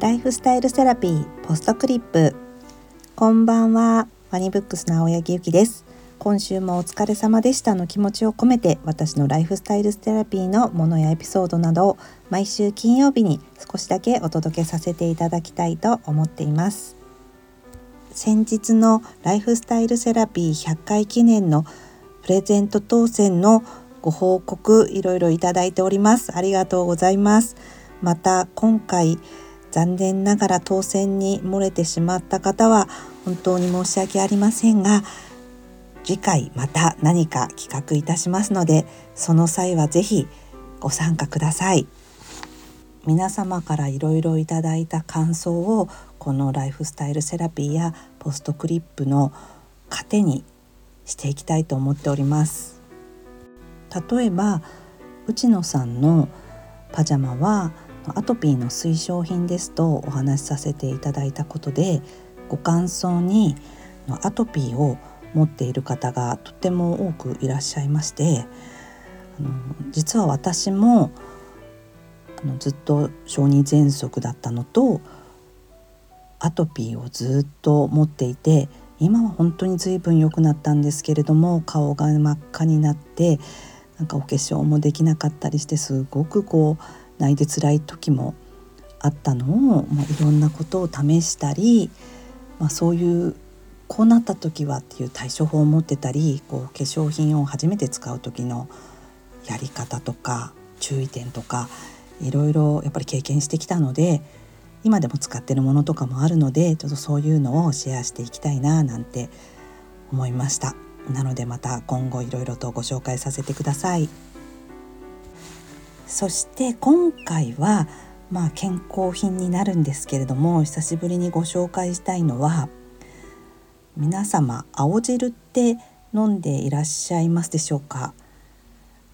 ライフスタイルセラピーポストクリップ。こんばんはワニブックスの青柳ゆきです。今週もお疲れ様でしたの気持ちを込めて私のライフスタイルセラピーのものやエピソードなどを毎週金曜日に少しだけお届けさせていただきたいと思っています。先日のライフスタイルセラピー100回記念のプレゼント当選のご報告いろいろいただいております。ありがとうございます。また今回残念ながら当選に漏れてしまった方は本当に申し訳ありませんが次回また何か企画いたしますのでその際は是非ご参加ください。皆様からいろいろいただいた感想をこのライフスタイルセラピーやポストクリップの糧にしていきたいと思っております。例えば内野さんのパジャマはアトピーの推奨品ですとお話しさせていただいたことでご感想にアトピーを持っている方がとても多くいらっしゃいましてあの実は私もあのずっと小児喘息だったのとアトピーをずっと持っていて今は本当に随分良くなったんですけれども顔が真っ赤になってなんかお化粧もできなかったりしてすごくこう泣いて辛い時もあったのを、まあ、いろんなことを試したり、まあ、そういうこうなった時はっていう対処法を持ってたりこう化粧品を初めて使う時のやり方とか注意点とかいろいろやっぱり経験してきたので今でも使ってるものとかもあるのでちょっとそういうのをシェアしていきたいななんて思いましたなのでまた今後いろいろとご紹介させてください。そして今回はまあ健康品になるんですけれども久しぶりにご紹介したいのは皆様青汁って飲んでいらっしゃいますでしょうか？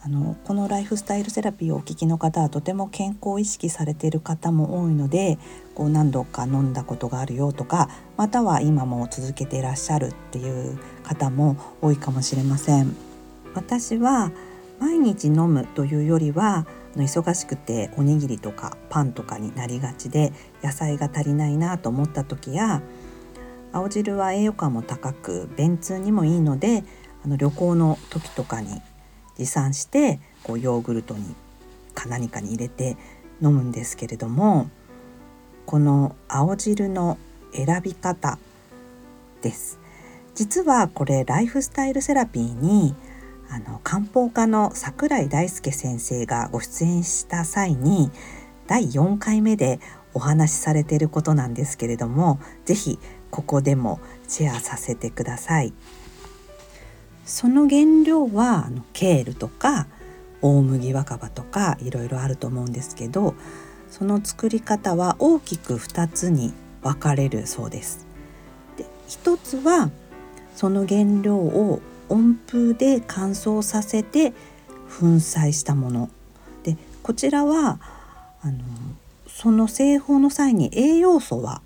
あのこのライフスタイルセラピーをお聞きの方はとても健康を意識されている方も多いのでこう何度か飲んだことがあるよとかまたは今も続けていらっしゃるっていう方も多いかもしれません。私は毎日飲むというよりは忙しくておにぎりとかパンとかになりがちで野菜が足りないなと思った時や青汁は栄養価も高く便通にもいいのであの旅行の時とかに持参してこうヨーグルトにか何かに入れて飲むんですけれどもこの青汁の選び方です。実はこれライフスタイルセラピーにあの漢方科の櫻井大輔先生がご出演した際に第4回目でお話しされていることなんですけれども是非ここでもシェアさせてください。その原料はケールとか大麦若葉とかいろいろあると思うんですけどその作り方は大きく2つに分かれるそうです。で1つはその原料を温風で乾燥させて粉砕したもの。でこちらはあのその製法の際に栄養素は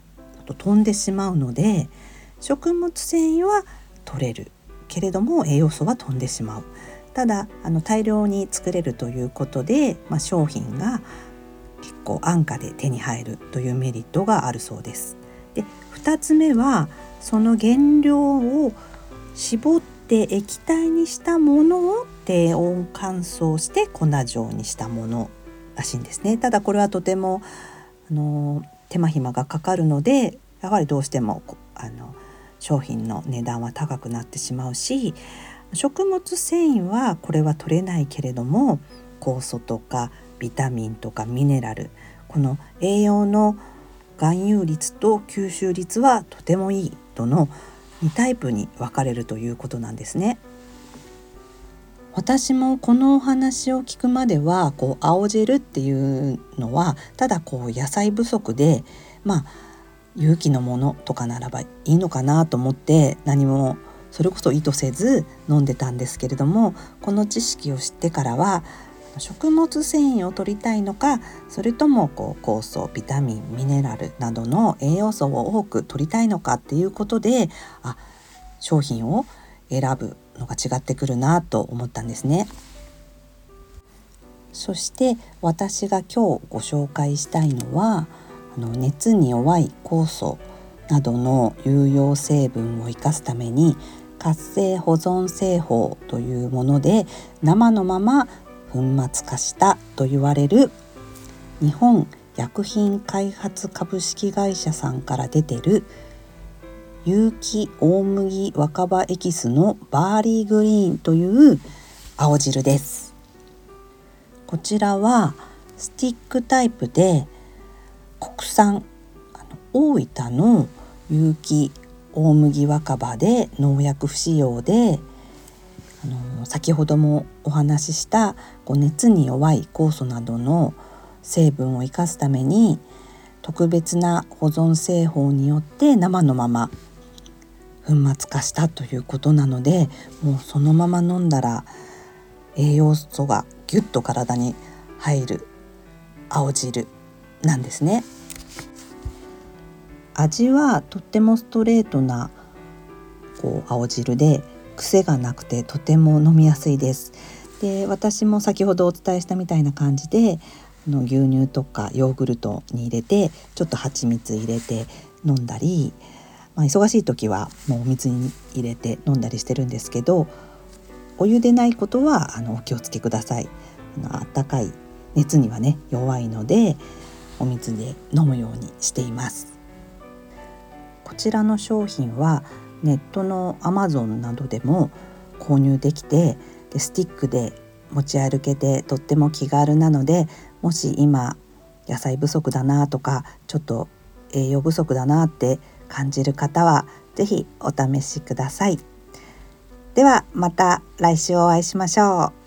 飛んでしまうので食物繊維は取れる。けれども栄養素は飛んでしまう。ただあの大量に作れるということで、まあ、商品が結構安価で手に入るというメリットがあるそうです。で2つ目はその原料を絞ってで液体にしたものを低温乾燥して粉状にしたものらしいんですね。ただこれはとてもあの手間暇がかかるのでやはりどうしてもあの商品の値段は高くなってしまうし食物繊維はこれは取れないけれども酵素とかビタミンとかミネラルこの栄養の含有率と吸収率はとてもいいとの2タイプに分かれるということなんですね。私もこのお話を聞くまではこう青汁っていうのはただこう野菜不足でまあ勇気のものとかならばいいのかなと思って何もそれこそ意図せず飲んでたんですけれどもこの知識を知ってからは食物繊維を取りたいのかそれともこう酵素ビタミンミネラルなどの栄養素を多く取りたいのかっていうことであ商品を選ぶのが違ってくるなと思ったんですね。そして私が今日ご紹介したいのはあの熱に弱い酵素などの有用成分を生かすために活性保存製法というもので生のまま粉末化したと言われる日本薬品開発株式会社さんから出てる有機大麦若葉エキスのバーリーグリーンという青汁です。こちらはスティックタイプで国産あの大分の有機大麦若葉で農薬不使用で先ほどもお話ししたこう熱に弱い酵素などの成分を生かすために特別な保存製法によって生のまま粉末化したということなのでもうそのまま飲んだら栄養素がぎゅっと体に入る青汁なんですね。味はとってもストレートなこう青汁で癖がなくてとても飲みやすいです。で私も先ほどお伝えしたみたいな感じであの牛乳とかヨーグルトに入れてちょっと蜂蜜入れて飲んだり、まあ、忙しい時はもうお水に入れて飲んだりしてるんですけどお湯でないことはあのお気をつけください。あの温かい熱にはね弱いのでお水で飲むようにしています。こちらの商品はネットのアマゾンなどでも購入できてでスティックで持ち歩けてとっても気軽なのでもし今野菜不足だなとかちょっと栄養不足だなって感じる方は是非お試しください。ではまた来週お会いしましょう。